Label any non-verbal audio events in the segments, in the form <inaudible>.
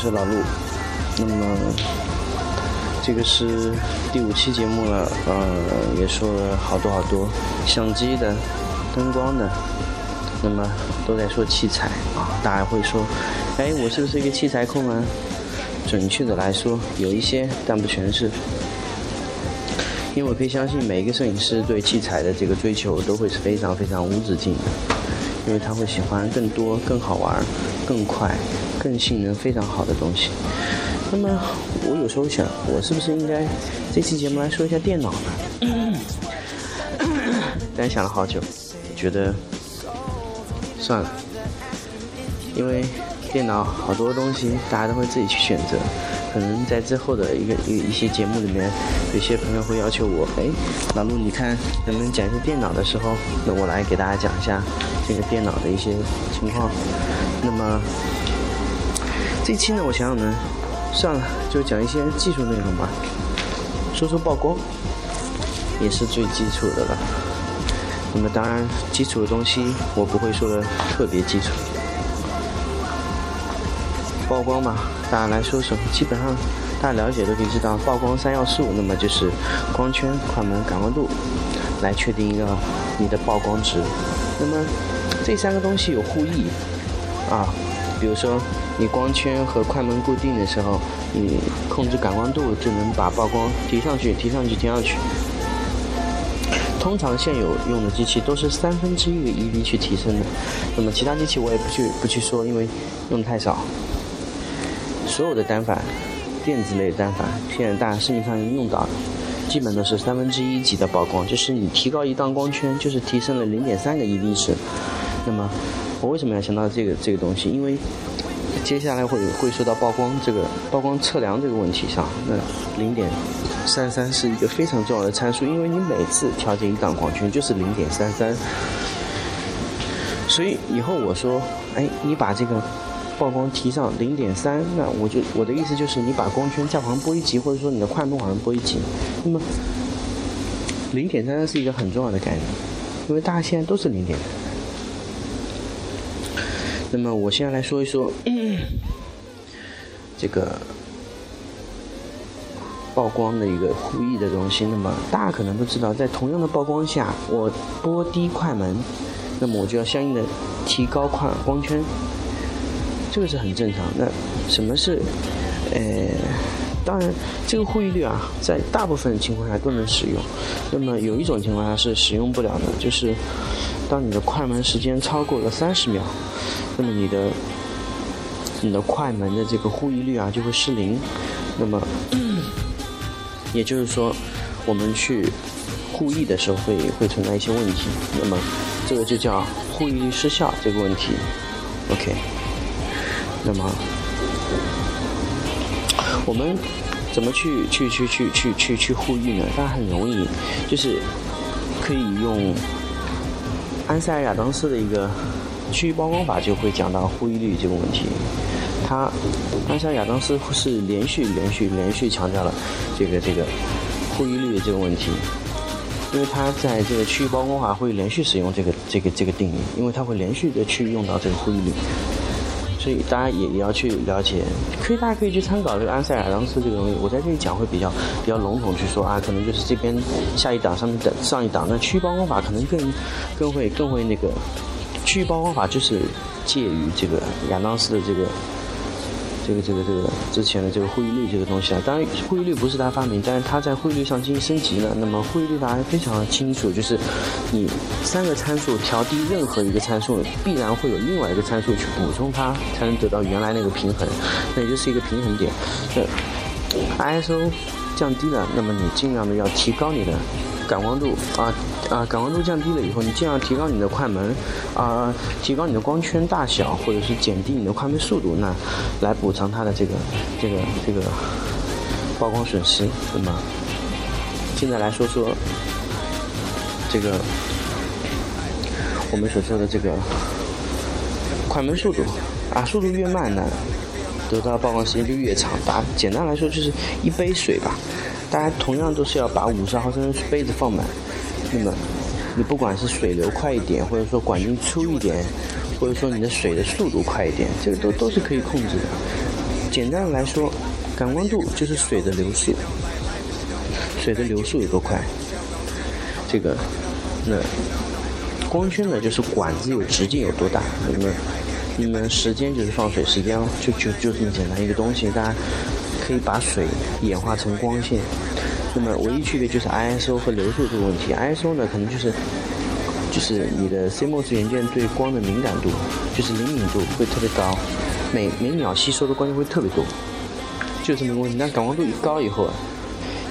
是老陆。那么，这个是第五期节目了，呃，也说了好多好多，相机的、灯光的，那么都在说器材啊。大家会说，哎，我是不是一个器材控啊？准确的来说，有一些，但不全是。因为我可以相信，每一个摄影师对器材的这个追求都会是非常非常无止境的。因为他会喜欢更多、更好玩、更快、更性能非常好的东西。那么我有时候想，我是不是应该这期节目来说一下电脑呢？<coughs> 但想了好久，觉得算了，因为电脑好多东西大家都会自己去选择。可能在之后的一个一一些节目里面，有些朋友会要求我，哎，老陆，你看能不能讲一些电脑的时候，那我来给大家讲一下这个电脑的一些情况。那么这期呢，我想想呢，算了，就讲一些技术内容吧，说说曝光，也是最基础的了。那么当然，基础的东西我不会说的特别基础。曝光嘛，大家来说说，基本上大家了解都可以知道，曝光三要素，那么就是光圈、快门、感光度，来确定一个你的曝光值。那么这三个东西有互异啊，比如说你光圈和快门固定的时候，你控制感光度就能把曝光提上去、提上去、提上去。通常现有用的机器都是三分之一个 EV 去提升的，那么其他机器我也不去不去说，因为用的太少。所有的单反，电子类单反，现在大家市面上用到的，基本都是三分之一级的曝光，就是你提高一档光圈，就是提升了零点三个 EV 值。那么，我为什么要想到这个这个东西？因为接下来会会说到曝光这个曝光测量这个问题上，那零点三三是一个非常重要的参数，因为你每次调节一档光圈就是零点三三，所以以后我说，哎，你把这个。曝光提上零点三，那我就我的意思就是你把光圈再往上拨一级，或者说你的快门往上拨一级。那么零点三三是一个很重要的概念，因为大家现在都是零点三。那么我现在来说一说这个曝光的一个互异的东西。那么大家可能都知道，在同样的曝光下，我拨低快门，那么我就要相应的提高快光圈。这个是很正常。那什么是，呃，当然，这个互异率啊，在大部分情况下都能使用。那么有一种情况下是使用不了的，就是当你的快门时间超过了三十秒，那么你的你的快门的这个互异率啊就会失灵。那么也就是说，我们去互译的时候会会存在一些问题。那么这个就叫互异率失效这个问题。OK。那么，我们怎么去去去去去去去互译呢？当然很容易，就是可以用安塞尔亚当斯的一个区域曝光法，就会讲到互异率这个问题。他安塞尔亚当斯是连续连续连续强调了这个这个互异率的这个问题，因为他在这个区域曝光法会连续使用这个这个这个定义，因为他会连续的去用到这个互异率。所以大家也也要去了解，可以大家可以去参考这个安塞尔当斯这个东西。我在这里讲会比较比较笼统去说啊，可能就是这边下一档上面的上一档，那区域曝光法可能更更会更会那个区域曝光法就是介于这个亚当斯的这个这个这个这个之前的这个汇率这个东西啊。当然，汇率不是他发明，但是他在汇率上进行升级了。那么汇率大家非常清楚，就是你三个参数调低任何一个参数，必然会有另外一个参数去补充它，才能得到原来那个平衡，那也就是一个平衡点。那 ISO 降低了，那么你尽量的要提高你的感光度啊。啊，感光度降低了以后，你尽量提高你的快门，啊，提高你的光圈大小，或者是减低你的快门速度，那来补偿它的这个这个这个曝光损失。那么，现在来说说这个我们所说的这个快门速度啊，速度越慢呢，得到曝光时间就越长。打简单来说就是一杯水吧，大家同样都是要把五十毫升杯子放满。那么，你不管是水流快一点，或者说管径粗一点，或者说你的水的速度快一点，这个都都是可以控制的。简单的来说，感光度就是水的流速，水的流速有多快。这个，那光圈呢，就是管子有直径有多大。那么，那么时间就是放水时间，就就就这么简单一个东西。大家可以把水演化成光线。那么唯一区别就是 ISO 和流速这个问题。ISO 呢，可能就是就是你的 CMOS 元件对光的敏感度，就是灵敏度会特别高，每每秒吸收的光线会特别多，就这么个问题。但感光度一高以后啊，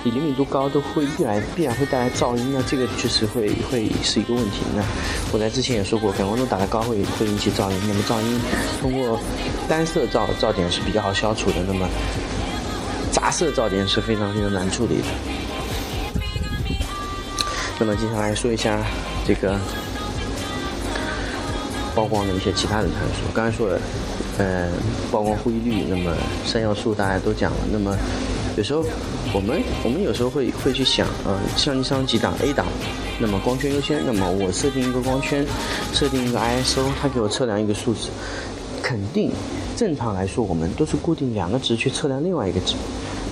你灵敏度高都会必然必然会带来噪音，那这个就是会会是一个问题。那我在之前也说过，感光度打得高会会引起噪音。那么噪音通过单色噪噪点是比较好消除的。那么杂色噪点是非常非常难处理的。那么接下来说一下这个曝光的一些其他的参数。刚才说了，呃，曝光护翼率，那么三要素大家都讲了。那么有时候我们我们有时候会会去想，呃，相机上几档 A 档，那么光圈优先，那么我设定一个光圈，设定一个 ISO，它给我测量一个数值，肯定正常来说我们都是固定两个值去测量另外一个值。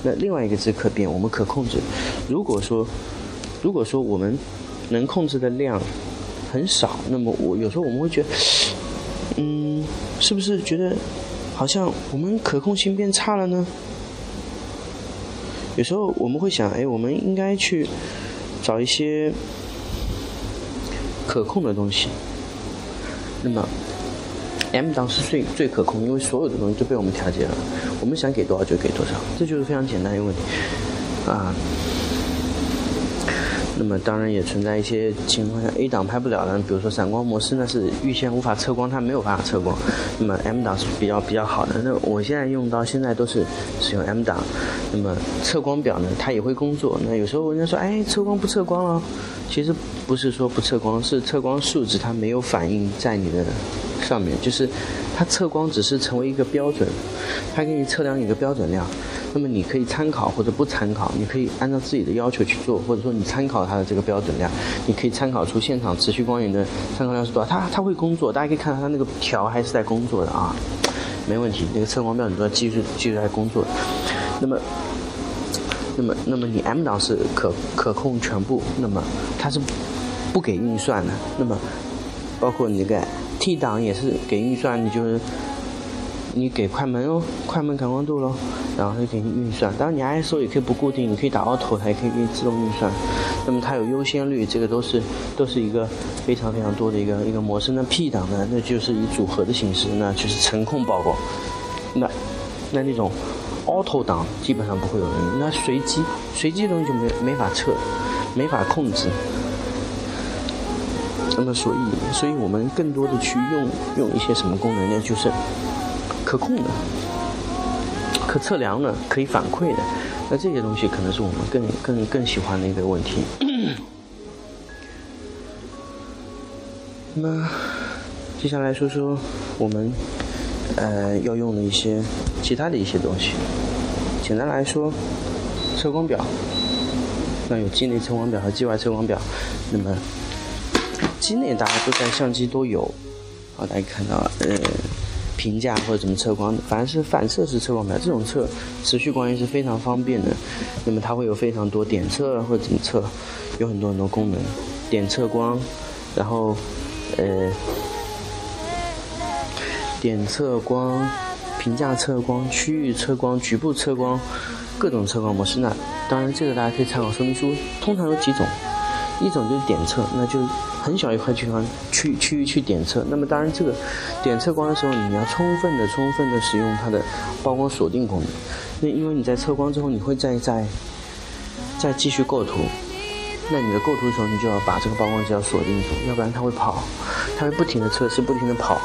那另外一个字可变，我们可控制。如果说，如果说我们能控制的量很少，那么我有时候我们会觉得，嗯，是不是觉得好像我们可控性变差了呢？有时候我们会想，哎，我们应该去找一些可控的东西。那么。M 档是最最可控，因为所有的东西都被我们调节了，我们想给多少就给多少，这就是非常简单一个问题，啊。那么当然也存在一些情况下 A 档拍不了的，比如说闪光模式呢是预先无法测光，它没有办法测光。那么 M 档是比较比较好的。那我现在用到现在都是使用 M 档。那么测光表呢，它也会工作。那有时候人家说，哎，测光不测光了，其实不是说不测光，是测光数值它没有反映在你的。上面就是它测光只是成为一个标准，它给你测量一个标准量，那么你可以参考或者不参考，你可以按照自己的要求去做，或者说你参考它的这个标准量，你可以参考出现场持续光源的参考量是多少，它它会工作，大家可以看到它那个条还是在工作的啊，没问题，那个测光标准都要继续继续在工作，那么，那么那么你 M 档是可可控全部，那么它是不给运算的，那么包括你那个。P 档也是给运算，你就是你给快门哦，快门感光度喽，然后就给你运算。当然你 ISO 也可以不固定，你可以打 Auto，它也可以给你自动运算。那么它有优先率，这个都是都是一个非常非常多的一个一个模式。那 P 档呢，那就是以组合的形式，那就是程控曝光。那那那种 Auto 档基本上不会有人用，那随机随机的东西就没没法测，没法控制。那么，所以，所以我们更多的去用用一些什么功能呢？就是可控的、可测量的、可以反馈的。那这些东西可能是我们更更更喜欢的一个问题。那，接下来说说我们呃要用的一些其他的一些东西。简单来说，测光表，那有机内测光表和机外测光表。那么机内大家都在相机都有，好，大家看到呃评价或者怎么测光的，凡是反射式测光表这种测持续光源是非常方便的。那么它会有非常多点测或者怎么测，有很多很多功能，点测光，然后呃点测光。平价测光、区域测光、局部测光，各种测光模式。那当然，这个大家可以参考说明书。通常有几种，一种就是点测，那就很小一块地方区区域去点测。那么当然，这个点测光的时候，你要充分的、充分的使用它的曝光锁定功能。那因为你在测光之后，你会再再再继续构图。那你的构图的时候，你就要把这个曝光机要锁定住，要不然它会跑，它会不停的测试，不停的跑。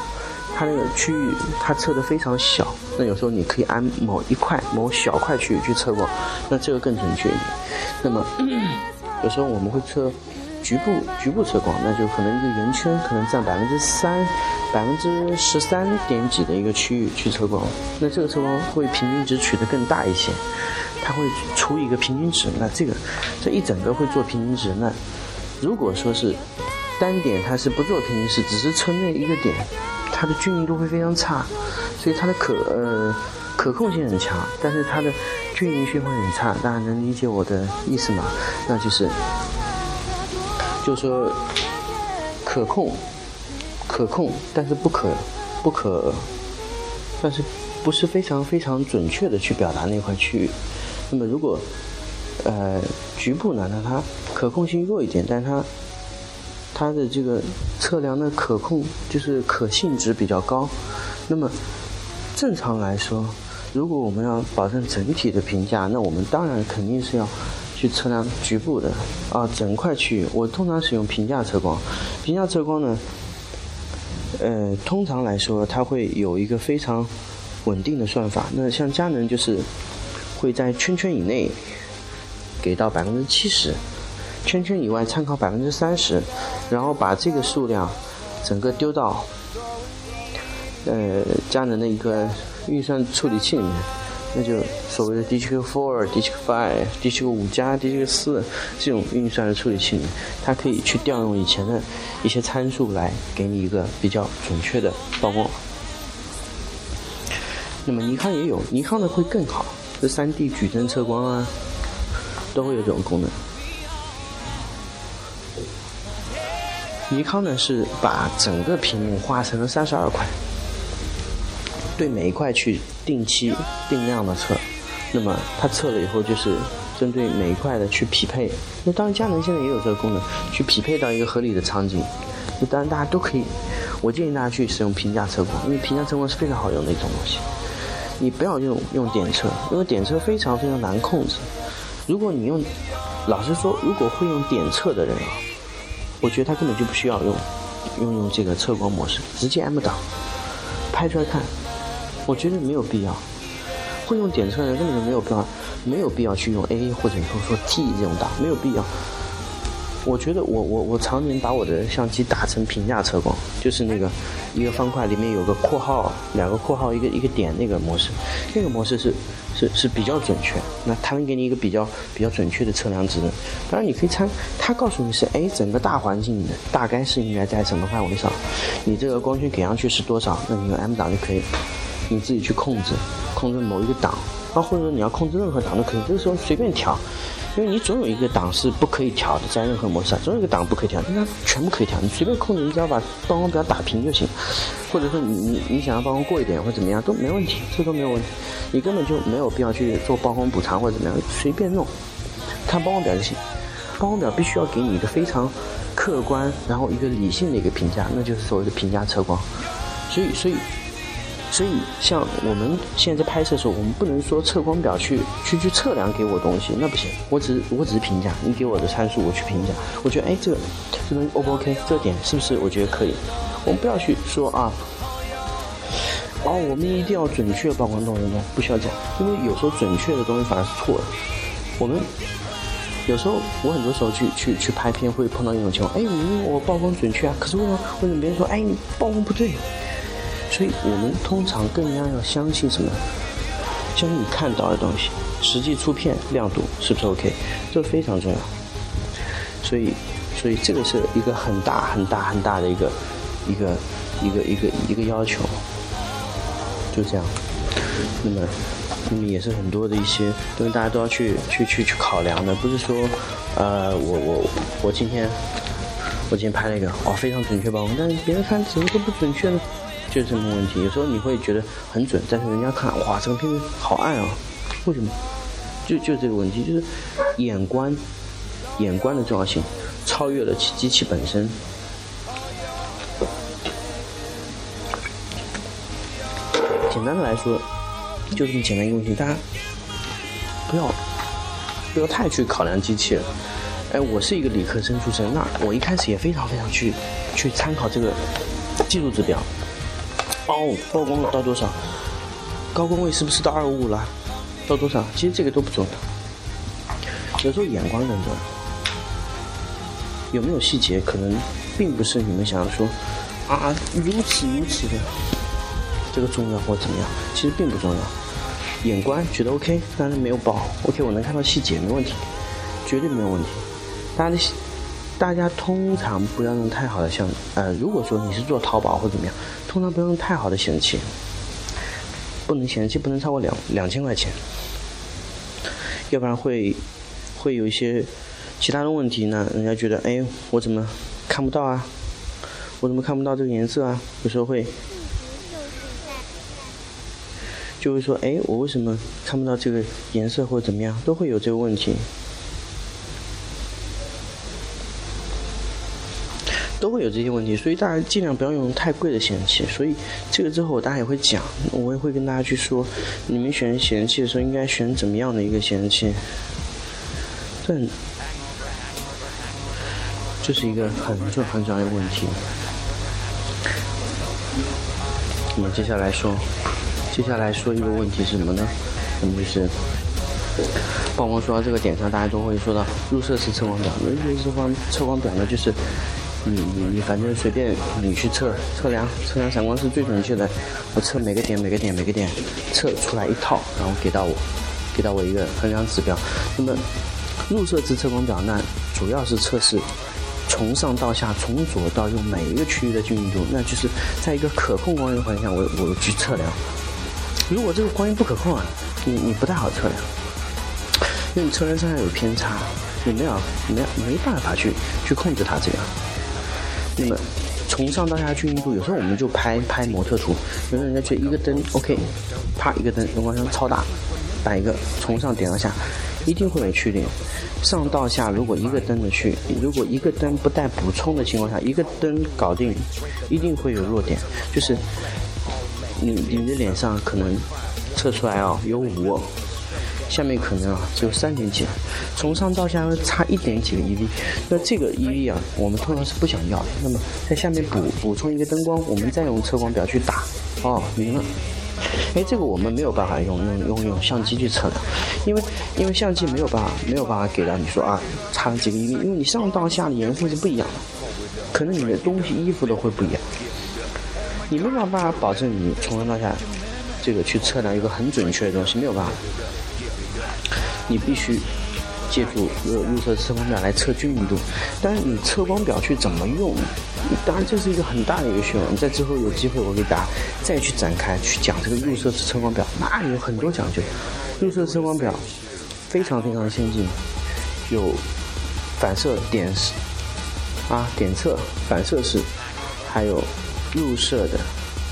它那个区域它测的非常小，那有时候你可以按某一块、某小块区域去测光，那这个更准确一点。那么有时候我们会测局部局部测光，那就可能一个圆圈可能占百分之三、百分之十三点几的一个区域去测光，那这个测光会平均值取得更大一些。它会除一个平均值，那这个这一整个会做平均值。那如果说是单点，它是不做平均值，只是测那一个点，它的均匀度会非常差，所以它的可呃可控性很强，但是它的均匀性会很差。大家能理解我的意思吗？那就是，就说可控可控，但是不可不可，但是不是非常非常准确的去表达那块区域。那么如果，呃，局部呢，那它可控性弱一点，但它它的这个测量的可控就是可信值比较高。那么正常来说，如果我们要保证整体的评价，那我们当然肯定是要去测量局部的啊，整块区域。我通常使用评价测光，评价测光呢，呃，通常来说它会有一个非常稳定的算法。那像佳能就是。会在圈圈以内给到百分之七十，圈圈以外参考百分之三十，然后把这个数量整个丢到呃佳能的一个运算处理器里面，那就所谓的 DQ Four、DQ Five、DQ 五加、DQ 四这种运算的处理器，它可以去调用以前的一些参数来给你一个比较准确的曝光。那么尼康也有，尼康的会更好。这 3D 矩阵测光啊，都会有这种功能。尼康呢是把整个屏幕画成了三十二块，对每一块去定期定量的测。那么它测了以后，就是针对每一块的去匹配。那当然佳能现在也有这个功能，去匹配到一个合理的场景。那当然大家都可以，我建议大家去使用评价测光，因为评价测光是非常好用的一种东西。你不要用用点测，因为点测非常非常难控制。如果你用，老实说，如果会用点测的人啊，我觉得他根本就不需要用用用这个测光模式，直接 M 档拍出来看，我觉得没有必要。会用点测的人根本就没有必要，没有必要去用 A 或者说说 T 这种档，没有必要。我觉得我我我常年把我的相机打成评价测光，就是那个一个方块里面有个括号，两个括号一个一个点那个模式，那个模式是是是比较准确，那它能给你一个比较比较准确的测量值。当然你可以参，它告诉你是哎整个大环境的大概是应该在什么范围上，你这个光圈给上去是多少，那你用 M 档就可以，你自己去控制，控制某一个档，啊或者说你要控制任何档都可以，这个时候随便调。因为你总有一个档是不可以调的，在任何模式上，总有一个档不可以调，那全部可以调，你随便控制，你只要把曝光表打平就行。或者说你你你想要曝光过一点或怎么样都没问题，这都没有问题，你根本就没有必要去做曝光补偿或者怎么样，随便弄，看曝光表就行。曝光表必须要给你一个非常客观，然后一个理性的一个评价，那就是所谓的评价测光。所以所以。所以，像我们现在在拍摄的时候，我们不能说测光表去去去测量给我东西，那不行。我只是我只是评价，你给我的参数我去评价。我觉得哎，这个这东西 O 不 OK？这点是不是我觉得可以？我们不要去说啊，哦，我们一定要准确曝光东西，不需要讲，因为有时候准确的东西反而是错的。我们有时候我很多时候去去去拍片会碰到一种情况，哎，明明我曝光准确啊，可是为什么为什么别人说哎你曝光不对？所以我们通常更加要相信什么？相信你看到的东西，实际出片亮度是不是 OK？这非常重要。所以，所以这个是一个很大很大很大的一个一个一个一个一个要求。就这样。那么，那么也是很多的一些东西，大家都要去去去去考量的。不是说，呃，我我我今天我今天拍了一个哦非常准确曝光，但是别人看怎么都不准确呢？就是这么问题。有时候你会觉得很准，但是人家看，哇，这个片子好暗啊，为什么？就就这个问题，就是眼观，眼观的重要性超越了其机器本身。简单的来说，就这么简单一个问题，大家不要不要太去考量机器了。哎，我是一个理科生出身，那我一开始也非常非常去去参考这个技术指标。哦，曝光到多少？高光位是不是到二五五了？到多少？其实这个都不重要，有时候眼光更重要。有没有细节，可能并不是你们想要说啊如此如此的这个重要或怎么样，其实并不重要。眼观觉得 OK，但是没有爆 OK，我能看到细节，没问题，绝对没有问题。大家的，大家通常不要用太好的像呃，如果说你是做淘宝或怎么样，通常不用太好的显示器，不能显示器不能超过两两千块钱，要不然会会有一些其他的问题呢。人家觉得哎，我怎么看不到啊？我怎么看不到这个颜色啊？有时候会就会说哎，我为什么看不到这个颜色或者怎么样，都会有这个问题。都有这些问题，所以大家尽量不要用太贵的显示器。所以这个之后我大家也会讲，我也会跟大家去说，你们选显示器的时候应该选怎么样的一个显示器。这这是一个很重很重要的问题。我们接下来说，接下来说一个问题是什么呢？那么就是曝光说到这个点上，大家都会说到入射式测光表。入射式光测光表呢，就是。你你你反正随便你去测测量测量闪光是最准确的，我测每个点每个点每个点测出来一套，然后给到我，给到我一个衡量指标。那么入射式测光表那主要是测试从上到下从左到右每一个区域的均匀度，那就是在一个可控光源环境下我我去测量。如果这个光源不可控啊，你你不太好测量，因为你测量上下有偏差，你没有没没办法去去控制它这样。那么从上到下均匀度，有时候我们就拍拍模特图，有时候人家觉得一个灯 OK，啪一个灯灯光箱超大，摆一个从上点到下，一定会有缺点。上到下如果一个灯的去，如果一个灯不带补充的情况下，一个灯搞定，一定会有弱点，就是你你的脸上可能测出来啊有五。下面可能啊只有三点几，从上到下差一点几个 EV，那这个 EV 啊我们通常是不想要的。那么在下面补补充一个灯光，我们再用测光表去打，哦明了。哎，这个我们没有办法用用用用相机去测量，因为因为相机没有办法没有办法给到你说啊差了几个 EV，因为你上到下的颜色是不一样的，可能你的东西衣服都会不一样，你没有办法保证你从上到下这个去测量一个很准确的东西，没有办法。你必须借助入入射测光表来测均匀度，但是你测光表去怎么用？当然这是一个很大的一个学问。在之后有机会我给大家再去展开去讲这个入射式测光表，那有很多讲究。入射测光表非常非常先进，有反射点式啊点测反射式，还有入射的，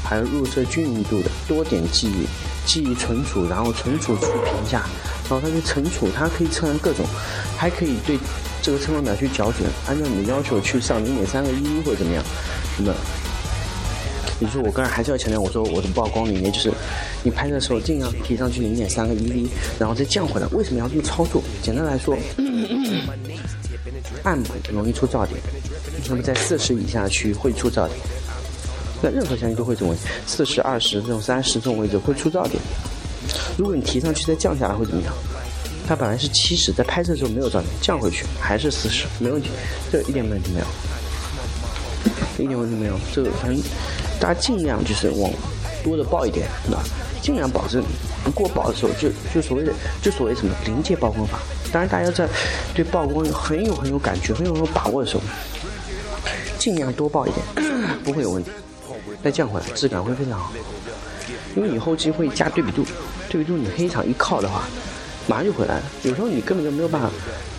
还有入射均匀度的多点记忆记忆存储，然后存储去评价。然后它去存储，它可以测量各种，还可以对这个测光表去校准，按照你的要求去上零点三个一或者怎么样。那么，比如说我刚才还是要强调，我说我的曝光里面就是，你拍的时候尽量提上去零点三个 EV，然后再降回来。为什么要这么操作？简单来说，<laughs> 暗部容易出噪点，那么在四十以下区会出噪点。那任何相机都会这种，四十二十这种三十这种位置会出噪点。如果你提上去再降下来会怎么样？它本来是七十，在拍摄的时候没有噪点，降回去还是四十，没问题，这一点问题没有，一点问题没有。这个反正大家尽量就是往多的爆一点，是吧？尽量保证不过爆的时候，就就所谓的就所谓什么临界曝光法。当然，大家在对曝光很有很有感觉、很有很有把握的时候，尽量多爆一点，不会有问题。再降回来，质感会非常好。因为你后期会加对比度，对比度你黑场一靠的话，马上就回来了。有时候你根本就没有办法，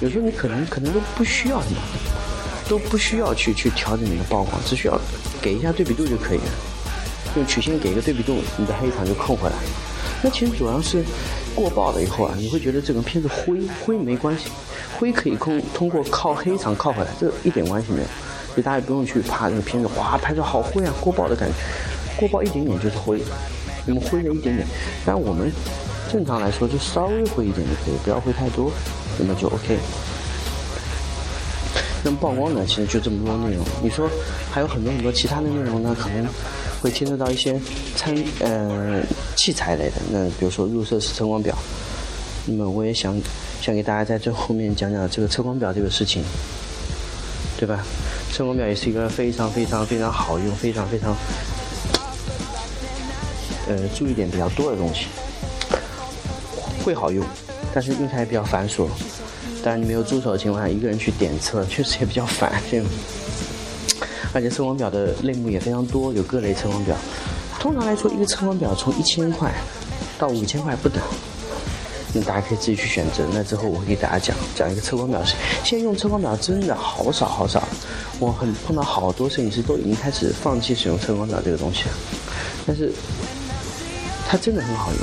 有时候你可能可能都不需要什么，都不需要去去调整你的曝光，只需要给一下对比度就可以了。用曲线给一个对比度，你的黑场就控回来。那其实主要是过曝了以后啊，你会觉得这个片子灰灰没关系，灰可以控通过靠黑场靠回来，这一点关系没有。所以大家也不用去怕这个片子，哇，拍出好灰啊，过曝的感觉，过曝一点点就是灰，那么灰了一点点，但我们正常来说就稍微灰一点就可以，不要灰太多，那么就 OK。那么曝光呢，其实就这么多内容。你说还有很多很多其他的内容呢，可能会牵涉到一些参呃器材类的。那比如说入射式测光表，那么我也想想给大家在这后面讲讲这个测光表这个事情，对吧？测光表也是一个非常非常非常好用、非常非常呃注意点比较多的东西，会好用，但是用起来比较繁琐。当然你没有助手的情况下，一个人去点测 <laughs> 确实也比较烦。这样而且测光表的类目也非常多，有各类测光表。通常来说，一个测光表从一千块到五千块不等。那大家可以自己去选择。那之后我会给大家讲讲一个测光表。现在用测光表真的好少好少，我很碰到好多摄影师都已经开始放弃使用测光表这个东西了。但是它真的很好用。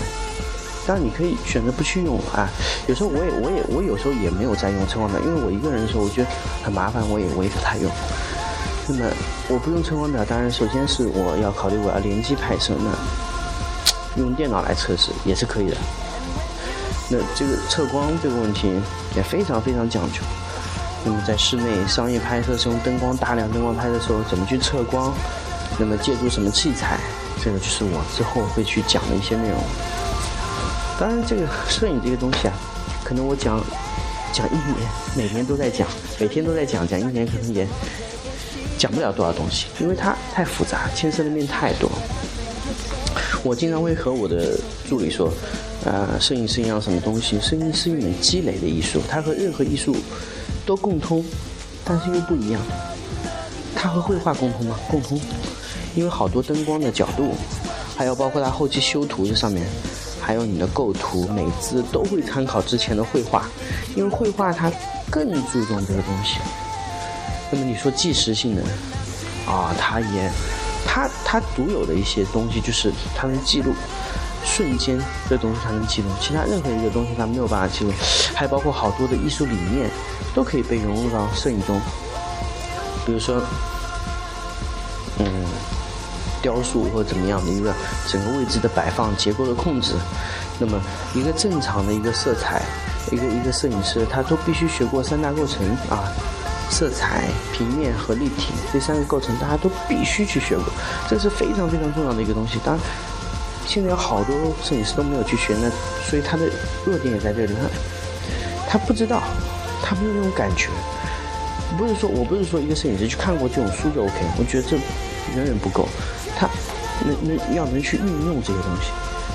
当然你可以选择不去用啊。有时候我也我也我有时候也没有在用测光表，因为我一个人的时候我觉得很麻烦，我也我也不太用。那么我不用测光表，当然首先是我要考虑我要联机拍摄，那用电脑来测试也是可以的。那这个测光这个问题也非常非常讲究。那么在室内商业拍摄是用灯光大量灯光拍的时候，怎么去测光？那么借助什么器材？这个就是我之后会去讲的一些内容。当然，这个摄影这个东西啊，可能我讲讲一年，每年都在讲，每天都在讲，讲一年可能也讲不了多少东西，因为它太复杂，牵涉的面太多。我经常会和我的助理说。呃，摄影是一样什么东西？摄影是一门积累的艺术，它和任何艺术都共通，但是又不一样。它和绘画共通吗？共通，因为好多灯光的角度，还有包括它后期修图这上面，还有你的构图、美姿都会参考之前的绘画，因为绘画它更注重这个东西。那么你说纪实性的啊，它也，它它独有的一些东西就是它能记录。瞬间这东西它能记录，其他任何一个东西它没有办法记录，还包括好多的艺术理念都可以被融入到摄影中。比如说，嗯，雕塑或怎么样的一个整个位置的摆放、结构的控制，那么一个正常的一个色彩，一个一个摄影师他都必须学过三大构成啊，色彩、平面和立体这三个构成，大家都必须去学过，这是非常非常重要的一个东西。当然。现在有好多摄影师都没有去学，那所以他的弱点也在这里。他他不知道，他没有那种感觉。不是说我不是说一个摄影师去看过这种书就 OK，我觉得这远远不够。他能能要能去运用这些东西，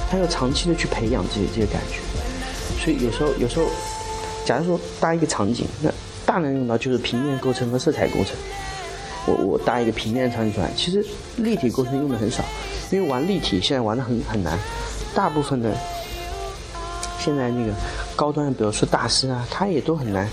他要长期的去培养这些这些感觉。所以有时候有时候，假如说搭一个场景，那大量用到就是平面构成和色彩构成。我我搭一个平面场景出来，其实立体构成用的很少。因为玩立体现在玩的很很难，大部分的现在那个高端，比如说大师啊，他也都很难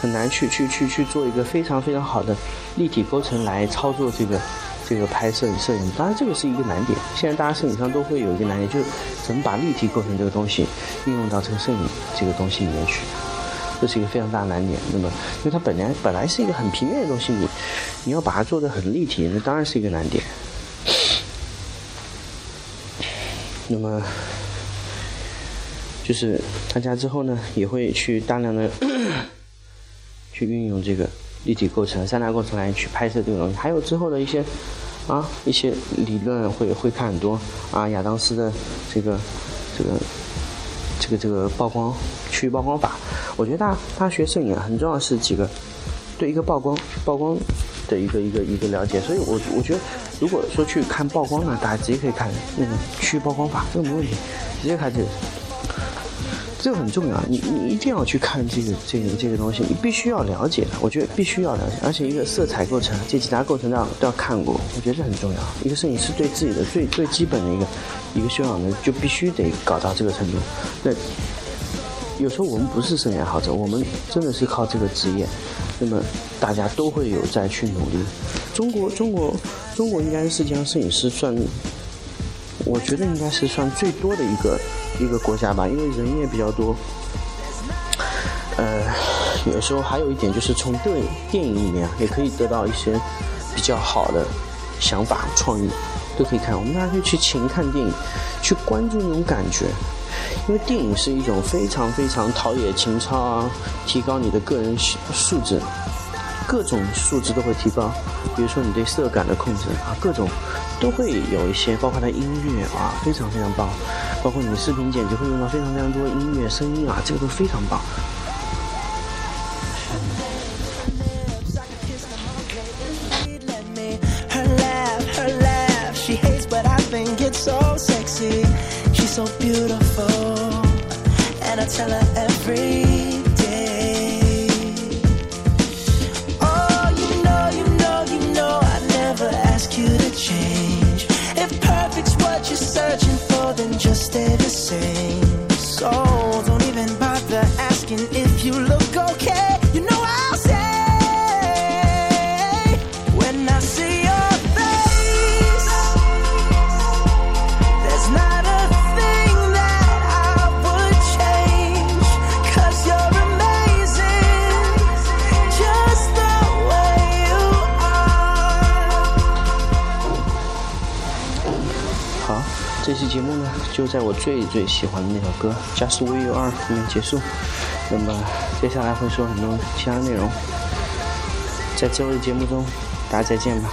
很难去去去去做一个非常非常好的立体构成来操作这个这个拍摄摄影。当然这个是一个难点，现在大家摄影上都会有一个难点，就是怎么把立体构成这个东西运用到这个摄影这个东西里面去，这是一个非常大的难点。那么因为它本来本来是一个很平面的东西，你你要把它做的很立体，那当然是一个难点。那么，就是大家之后呢，也会去大量的 <coughs> 去运用这个立体构成、三大构成来去拍摄这个东西。还有之后的一些啊一些理论会会看很多啊，亚当斯的这个这个这个这个曝光区域曝光法。我觉得大大学摄影啊，很重要是几个对一个曝光曝光的一个一个一个了解。所以我我觉得。如果说去看曝光呢，大家直接可以看那个区域曝光法，这个没问题，直接看这个，这个很重要，你你一定要去看这个这个这个东西，你必须要了解的，我觉得必须要了解，而且一个色彩构成，这几大构成都要都要看过，我觉得这很重要。一个摄影师对自己的最最基本的一个一个修养呢，就必须得搞到这个程度。那有时候我们不是摄影爱好者，我们真的是靠这个职业那么大家都会有在去努力。中国，中国，中国应该是世界上摄影师算，我觉得应该是算最多的一个一个国家吧，因为人也比较多。呃，有时候还有一点就是从电电影里面，也可以得到一些比较好的想法、创意，都可以看。我们大家可以去勤看电影，去关注那种感觉。因为电影是一种非常非常陶冶情操啊，提高你的个人素质，各种素质都会提高。比如说你对色感的控制啊，各种都会有一些，包括它音乐啊，非常非常棒。包括你视频剪辑会用到非常非常多音乐声音啊，这个都非常棒。tell her and if you look okay. You know I'll say when I see your face, there's not a thing that I would change. Cause you're amazing, just the way you are. 好，这期节目呢，就在我最最喜欢的那首歌《Just Where You Are》里面结束。那么接下来会说很多其他内容，在之后的节目中，大家再见吧。